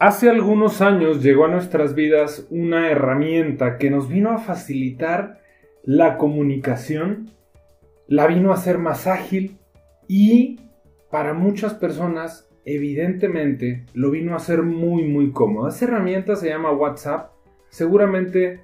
Hace algunos años llegó a nuestras vidas una herramienta que nos vino a facilitar la comunicación, la vino a hacer más ágil y para muchas personas evidentemente lo vino a hacer muy muy cómodo. Esa herramienta se llama WhatsApp. Seguramente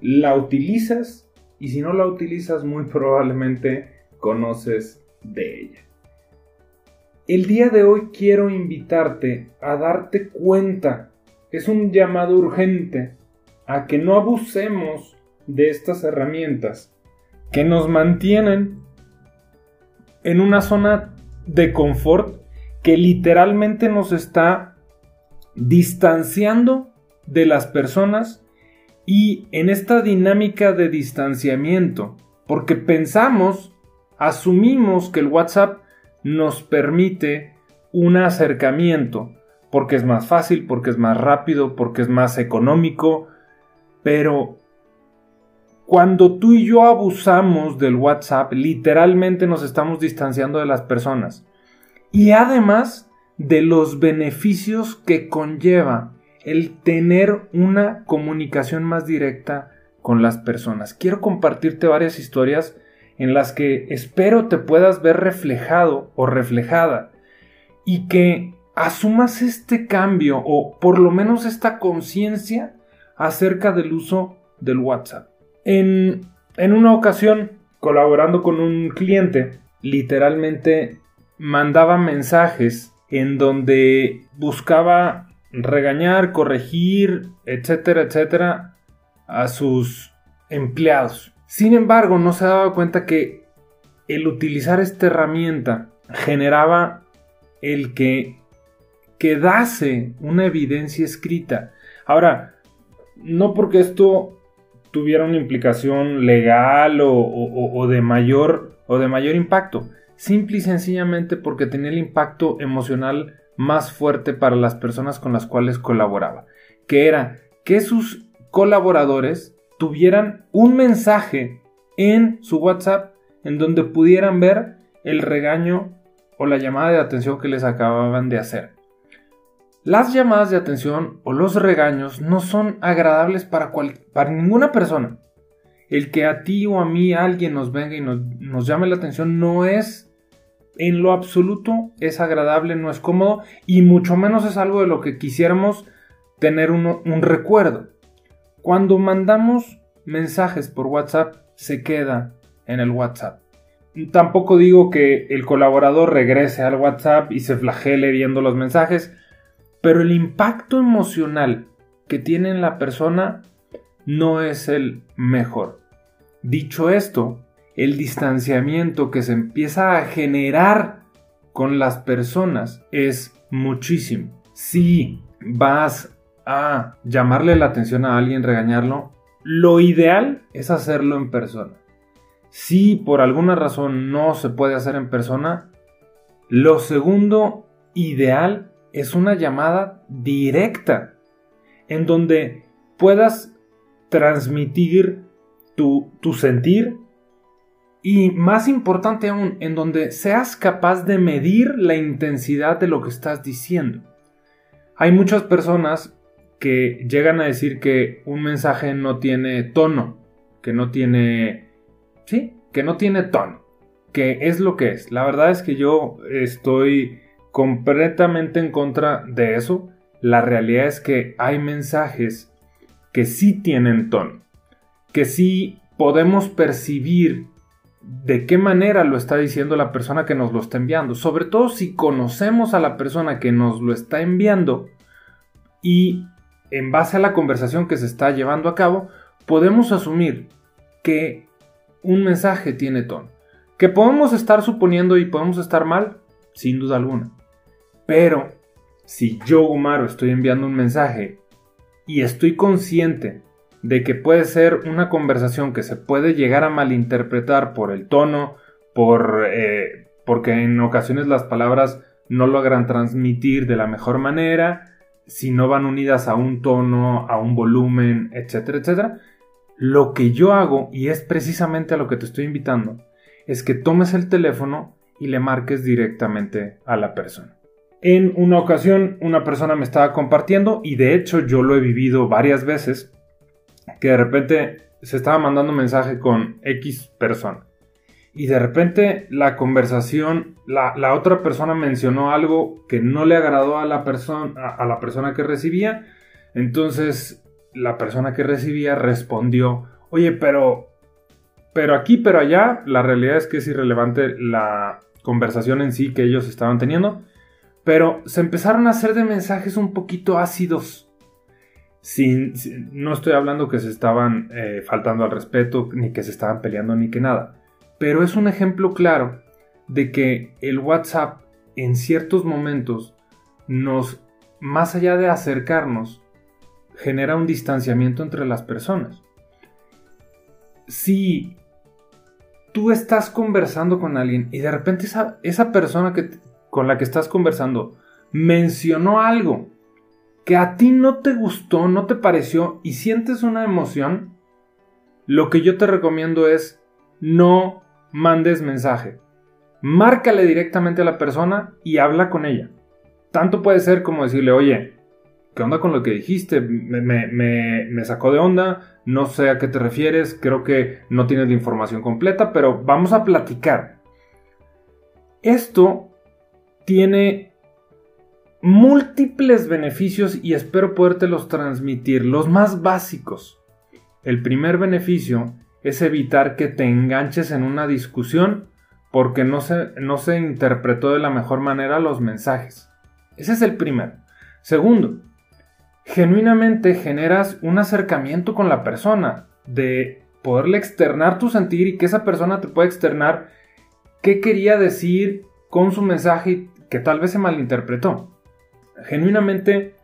la utilizas y si no la utilizas muy probablemente conoces de ella. El día de hoy quiero invitarte a darte cuenta, es un llamado urgente, a que no abusemos de estas herramientas que nos mantienen en una zona de confort que literalmente nos está distanciando de las personas y en esta dinámica de distanciamiento, porque pensamos, asumimos que el WhatsApp nos permite un acercamiento, porque es más fácil, porque es más rápido, porque es más económico, pero cuando tú y yo abusamos del WhatsApp, literalmente nos estamos distanciando de las personas. Y además de los beneficios que conlleva el tener una comunicación más directa con las personas. Quiero compartirte varias historias en las que espero te puedas ver reflejado o reflejada y que asumas este cambio o por lo menos esta conciencia acerca del uso del WhatsApp. En, en una ocasión, colaborando con un cliente, literalmente mandaba mensajes en donde buscaba regañar, corregir, etcétera, etcétera, a sus empleados. Sin embargo, no se daba cuenta que el utilizar esta herramienta generaba el que quedase una evidencia escrita. Ahora, no porque esto tuviera una implicación legal o, de mayor o de mayor impacto, simple y sencillamente porque tenía el impacto emocional más fuerte para las personas con las cuales colaboraba, que era que sus colaboradores tuvieran un mensaje en su WhatsApp en donde pudieran ver el regaño o la llamada de atención que les acababan de hacer. Las llamadas de atención o los regaños no son agradables para, para ninguna persona. El que a ti o a mí alguien nos venga y nos, nos llame la atención no es en lo absoluto es agradable, no es cómodo y mucho menos es algo de lo que quisiéramos tener un recuerdo. Cuando mandamos mensajes por WhatsApp, se queda en el WhatsApp. Tampoco digo que el colaborador regrese al WhatsApp y se flagele viendo los mensajes, pero el impacto emocional que tiene en la persona no es el mejor. Dicho esto, el distanciamiento que se empieza a generar con las personas es muchísimo. Si vas a llamarle la atención a alguien, regañarlo, lo ideal es hacerlo en persona. Si por alguna razón no se puede hacer en persona, lo segundo ideal es una llamada directa en donde puedas transmitir tu, tu sentir y más importante aún, en donde seas capaz de medir la intensidad de lo que estás diciendo. Hay muchas personas que llegan a decir que un mensaje no tiene tono, que no tiene... Sí, que no tiene tono, que es lo que es. La verdad es que yo estoy completamente en contra de eso. La realidad es que hay mensajes que sí tienen tono, que sí podemos percibir de qué manera lo está diciendo la persona que nos lo está enviando, sobre todo si conocemos a la persona que nos lo está enviando y en base a la conversación que se está llevando a cabo, podemos asumir que un mensaje tiene tono, Que podemos estar suponiendo y podemos estar mal, sin duda alguna. Pero si yo, Gumaro, estoy enviando un mensaje y estoy consciente de que puede ser una conversación que se puede llegar a malinterpretar por el tono, por, eh, porque en ocasiones las palabras no logran transmitir de la mejor manera, si no van unidas a un tono, a un volumen, etcétera, etcétera. Lo que yo hago, y es precisamente a lo que te estoy invitando, es que tomes el teléfono y le marques directamente a la persona. En una ocasión una persona me estaba compartiendo y de hecho yo lo he vivido varias veces que de repente se estaba mandando un mensaje con X persona y de repente la conversación, la, otra persona mencionó algo que no le agradó a la, persona, a, la persona que recibía, entonces la persona que recibía respondió, oye, pero, pero aquí, pero allá, la realidad es que es irrelevante la conversación en sí que ellos estaban teniendo, pero se empezaron a hacer de mensajes un poquito ácidos. Sin, no estoy hablando que se estaban eh, faltando al respeto, ni que se estaban peleando, ni que nada pero es un ejemplo claro de que el WhatsApp en ciertos momentos nos, más allá de acercarnos, genera un distanciamiento entre las personas. Si tú estás conversando con alguien y de repente esa, esa persona que, con la que estás conversando mencionó algo que a ti no te gustó, no te pareció y sientes una emoción, lo que yo te recomiendo es no mandes mensaje. Márcale directamente a la persona y habla con ella. Tanto puede ser como decirle, oye, ¿qué onda con lo que dijiste? Me, sacó de onda, no sé a qué te refieres, creo que no tienes la información completa, pero vamos a platicar. Esto tiene múltiples beneficios y espero podértelos transmitir, los más básicos. El primer beneficio es evitar que te enganches en una discusión porque no se, no se interpretó de la mejor manera los mensajes. Ese es el primero. Segundo, genuinamente generas un acercamiento con la persona, de poderle externar tu sentir y que esa persona te pueda externar qué quería decir con su mensaje que tal vez se malinterpretó. Genuinamente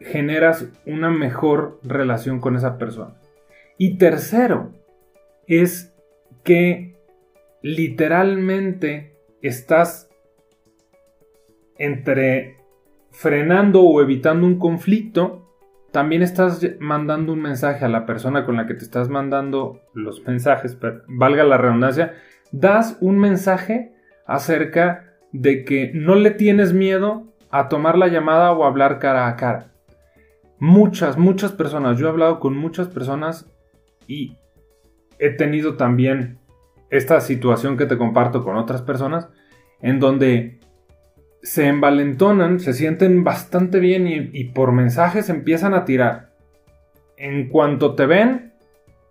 generas una mejor relación con esa persona. Y tercero, es que literalmente estás entre frenando o evitando un conflicto, también estás mandando un mensaje a la persona con la que te estás mandando los mensajes, valga la redundancia, das un mensaje acerca de que no le tienes miedo a tomar la llamada o hablar cara a cara. Muchas, muchas personas, yo he hablado con muchas personas y he tenido también esta situación que te comparto con otras personas, en donde se envalentonan, se sienten bastante bien y, por mensajes empiezan a tirar. En cuanto te ven,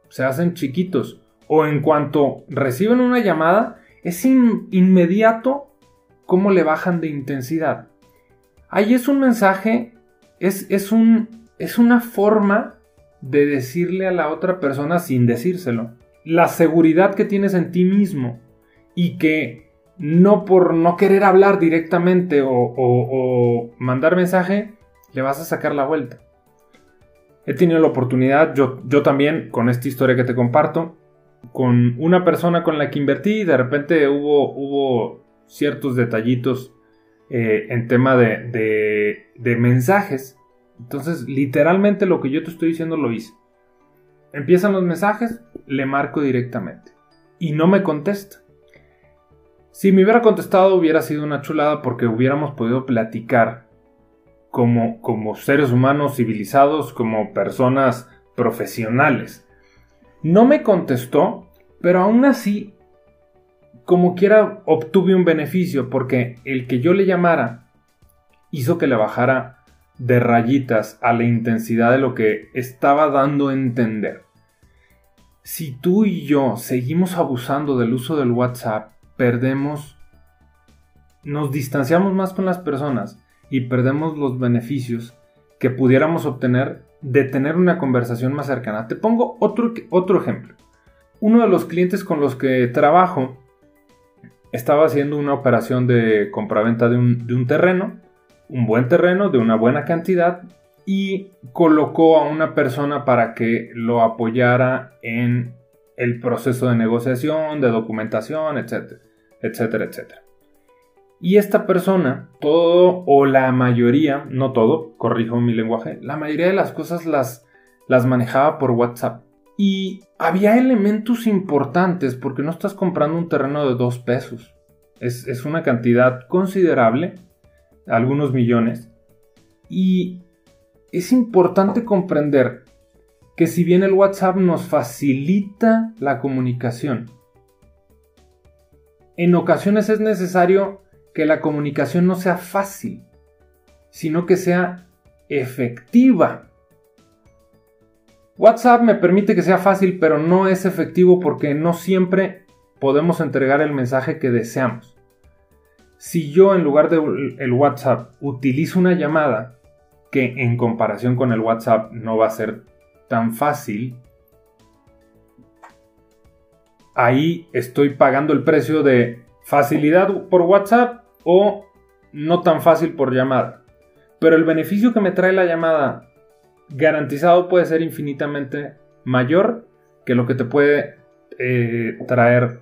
se hacen chiquitos. O en cuanto reciben una llamada, es inmediato cómo le bajan de intensidad. Ahí es un mensaje, es, es, un, es una forma de decirle a la otra persona sin decírselo. La seguridad que tienes en ti mismo y que no por no querer hablar directamente o, mandar mensaje, le vas a sacar la vuelta. He tenido la oportunidad, yo, yo también, con esta historia que te comparto, con una persona con la que invertí y de repente hubo, hubo ciertos detallitos eh, en tema de, de mensajes entonces, literalmente lo que yo te estoy diciendo lo hice. Empiezan los mensajes, le marco directamente. Y no me contesta. Si me hubiera contestado hubiera sido una chulada porque hubiéramos podido platicar como, como seres humanos civilizados, como personas profesionales. No me contestó, pero aún así, como quiera, obtuve un beneficio porque el que yo le llamara hizo que le bajara de rayitas a la intensidad de lo que estaba dando a entender. Si tú y yo seguimos abusando del uso del WhatsApp, perdemos, nos distanciamos más con las personas y perdemos los beneficios que pudiéramos obtener de tener una conversación más cercana. Te pongo otro, otro ejemplo. Uno de los clientes con los que trabajo estaba haciendo una operación de compraventa de un, de un terreno, un buen terreno, de una buena cantidad, y colocó a una persona para que lo apoyara en el proceso de negociación, de documentación, etcétera, etcétera, etcétera. Y esta persona, todo o la mayoría, no todo, corrijo mi lenguaje, la mayoría de las cosas las, las manejaba por WhatsApp. Y había elementos importantes porque no estás comprando un terreno de dos pesos. Es, es una cantidad considerable, algunos millones. Y es importante comprender que si bien el WhatsApp nos facilita la comunicación, en ocasiones es necesario que la comunicación no sea fácil, sino que sea efectiva. WhatsApp me permite que sea fácil, pero no es efectivo porque no siempre podemos entregar el mensaje que deseamos. Si yo en lugar de el WhatsApp utilizo una llamada que en comparación con el WhatsApp no va a ser tan fácil, ahí estoy pagando el precio de facilidad por WhatsApp o no tan fácil por llamada. Pero el beneficio que me trae la llamada garantizado puede ser infinitamente mayor que lo que te puede eh, traer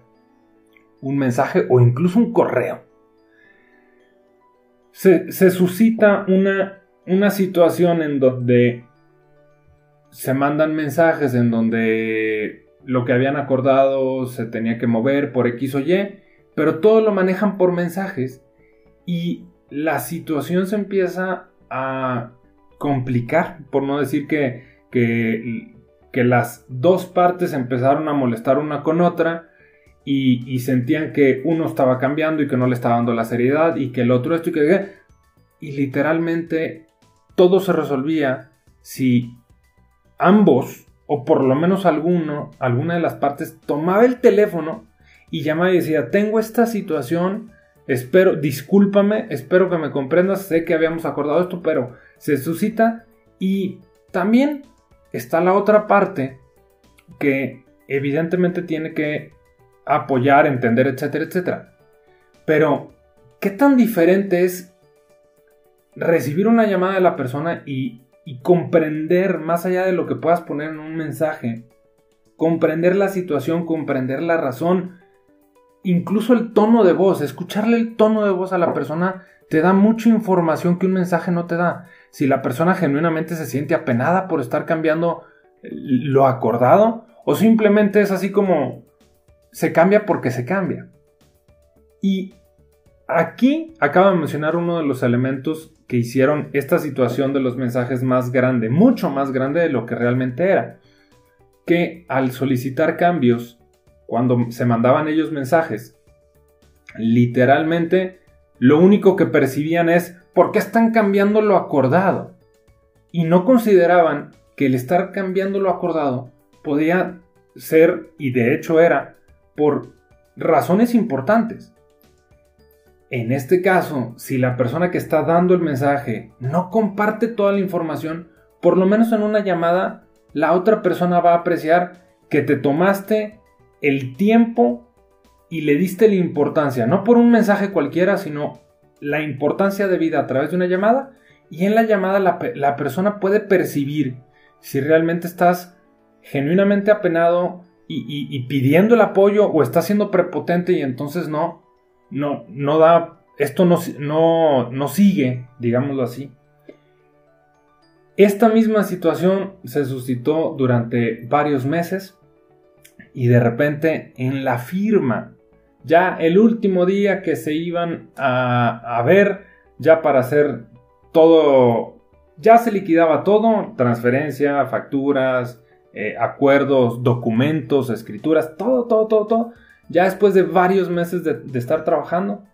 un mensaje o incluso un correo. Se, suscita una, una situación en donde se mandan mensajes en donde lo que habían acordado se tenía que mover por X o Y, pero todo lo manejan por mensajes y la situación se empieza a complicar, por no decir que, que, las dos partes empezaron a molestar una con otra y, sentían que uno estaba cambiando y que no le estaba dando la seriedad y que el otro esto y que... Y literalmente todo se resolvía si ambos, o por lo menos alguno, alguna de las partes, tomaba el teléfono y llamaba y decía, tengo esta situación, espero, discúlpame, espero que me comprendas, sé que habíamos acordado esto, pero se suscita y también está la otra parte que evidentemente tiene que apoyar, entender, etcétera, etcétera. Pero, ¿qué tan diferente es recibir una llamada de la persona y, comprender, más allá de lo que puedas poner en un mensaje, comprender la situación, comprender la razón, incluso el tono de voz, escucharle el tono de voz a la persona te da mucha información que un mensaje no te da si la persona genuinamente se siente apenada por estar cambiando lo acordado o simplemente es así como se cambia porque se cambia. Y aquí acaba de mencionar uno de los elementos que hicieron esta situación de los mensajes más grande, mucho más grande de lo que realmente era. Que al solicitar cambios, cuando se mandaban ellos mensajes, literalmente lo único que percibían es ¿por qué están cambiando lo acordado? Y no consideraban que el estar cambiando lo acordado podía ser, y de hecho era, por razones importantes. En este caso, si la persona que está dando el mensaje no comparte toda la información, por lo menos en una llamada, la otra persona va a apreciar que te tomaste el tiempo y le diste la importancia, no por un mensaje cualquiera, sino la importancia de vida a través de una llamada y en la llamada la, persona puede percibir si realmente estás genuinamente apenado y, pidiendo el apoyo o estás siendo prepotente y entonces no, no, no da, esto no, no, no sigue, digámoslo así. Esta misma situación se suscitó durante varios meses y de repente en la firma ya el último día que se iban a, ver, ya para hacer todo, ya se liquidaba todo, transferencia, facturas, eh, acuerdos, documentos, escrituras, todo, todo, todo, todo. Ya después de varios meses de, estar trabajando,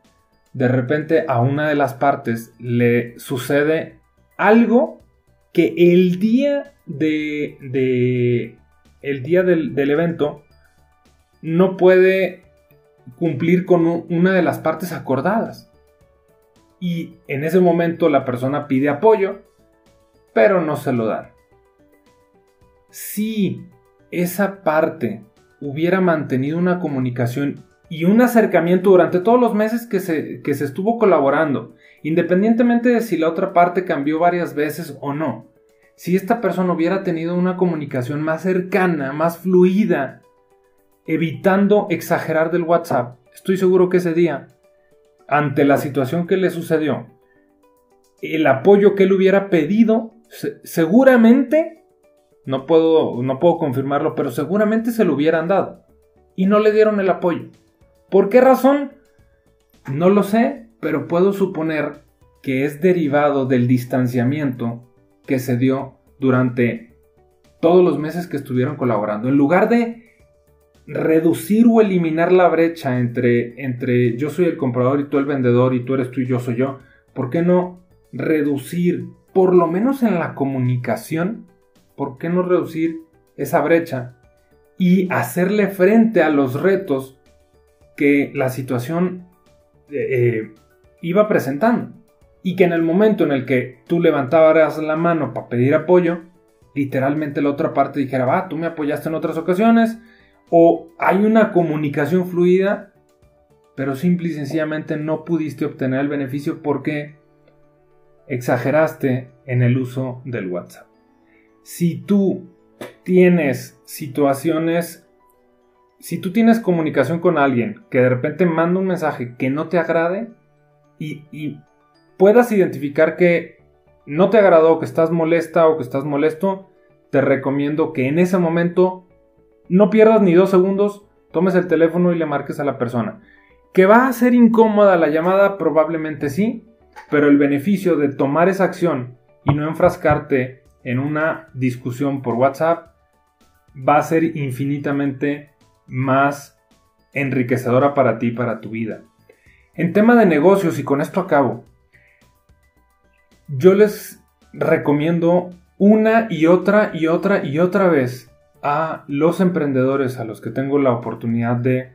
de repente a una de las partes le sucede algo que el día de, el día del, del evento no puede cumplir con una de las partes acordadas. Y en ese momento la persona pide apoyo, pero no se lo dan. Si esa parte hubiera mantenido una comunicación y un acercamiento durante todos los meses que se, que se estuvo colaborando, independientemente de si la otra parte cambió varias veces o no. Si esta persona hubiera tenido una comunicación más cercana, más fluida, evitando exagerar del WhatsApp, estoy seguro que ese día, ante la situación que le sucedió, el apoyo que él hubiera pedido, seguramente, no puedo, no puedo confirmarlo, pero seguramente se lo hubieran dado. Y no le dieron el apoyo. ¿Por qué razón? No lo sé, pero puedo suponer que es derivado del distanciamiento que se dio durante todos los meses que estuvieron colaborando. En lugar de reducir o eliminar la brecha entre, entre yo soy el comprador y tú el vendedor y tú eres tú y yo soy yo, ¿por qué no reducir, por lo menos en la comunicación, por qué no reducir esa brecha y hacerle frente a los retos que la situación eh, eh, iba presentando. Y que en el momento en el que tú levantabas la mano para pedir apoyo, literalmente la otra parte dijera, va, tú me apoyaste en otras ocasiones, o hay una comunicación fluida, pero simple y sencillamente no pudiste obtener el beneficio porque exageraste en el uso del WhatsApp. Si tú tienes situaciones si tú tienes comunicación con alguien que de repente manda un mensaje que no te agrade y, puedas identificar que no te agradó, que estás molesta o que estás molesto, te recomiendo que en ese momento no pierdas ni dos segundos, tomes el teléfono y le marques a la persona. ¿Que va a ser incómoda la llamada? Probablemente sí, pero el beneficio de tomar esa acción y no enfrascarte en una discusión por WhatsApp va a ser infinitamente más enriquecedora para ti, para tu vida. En tema de negocios, y con esto acabo, yo les recomiendo una y otra y otra y otra vez a los emprendedores a los que tengo la oportunidad de,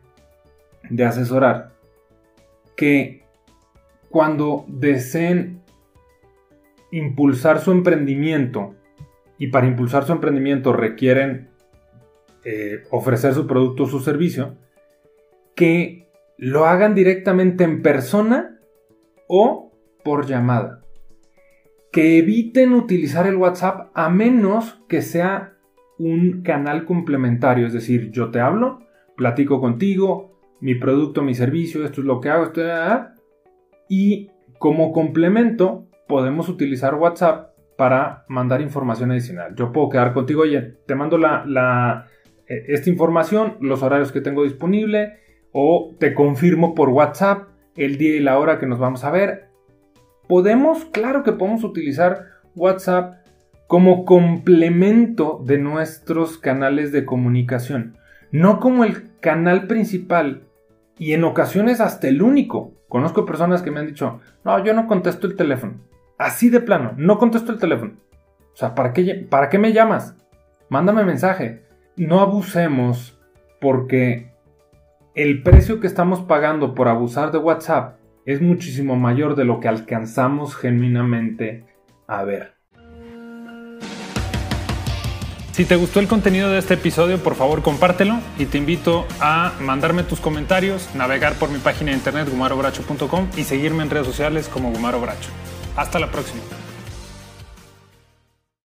de asesorar que cuando deseen impulsar su emprendimiento y para impulsar su emprendimiento requieren eh, ofrecer su producto o su servicio, que lo hagan directamente en persona o por llamada. Que eviten utilizar el WhatsApp a menos que sea un canal complementario, es decir, yo te hablo, platico contigo, mi producto, mi servicio, esto es lo que hago, esto, y como complemento podemos utilizar WhatsApp para mandar información adicional. Yo puedo quedar contigo, oye, te mando la, eh, esta información, los horarios que tengo disponible o te confirmo por WhatsApp el día y la hora que nos vamos a ver. Podemos, claro que podemos utilizar WhatsApp como complemento de nuestros canales de comunicación, no como el canal principal y en ocasiones hasta el único. Conozco personas que me han dicho, no, yo no contesto el teléfono. Así de plano, no contesto el teléfono. O sea, ¿para qué, ¿para qué me llamas? Mándame mensaje no abusemos porque el precio que estamos pagando por abusar de WhatsApp es muchísimo mayor de lo que alcanzamos genuinamente a ver. Si te gustó el contenido de este episodio, por favor compártelo y te invito a mandarme tus comentarios, navegar por mi página de internet gumarobracho.com y seguirme en redes sociales como Gumaro Bracho. Hasta la próxima.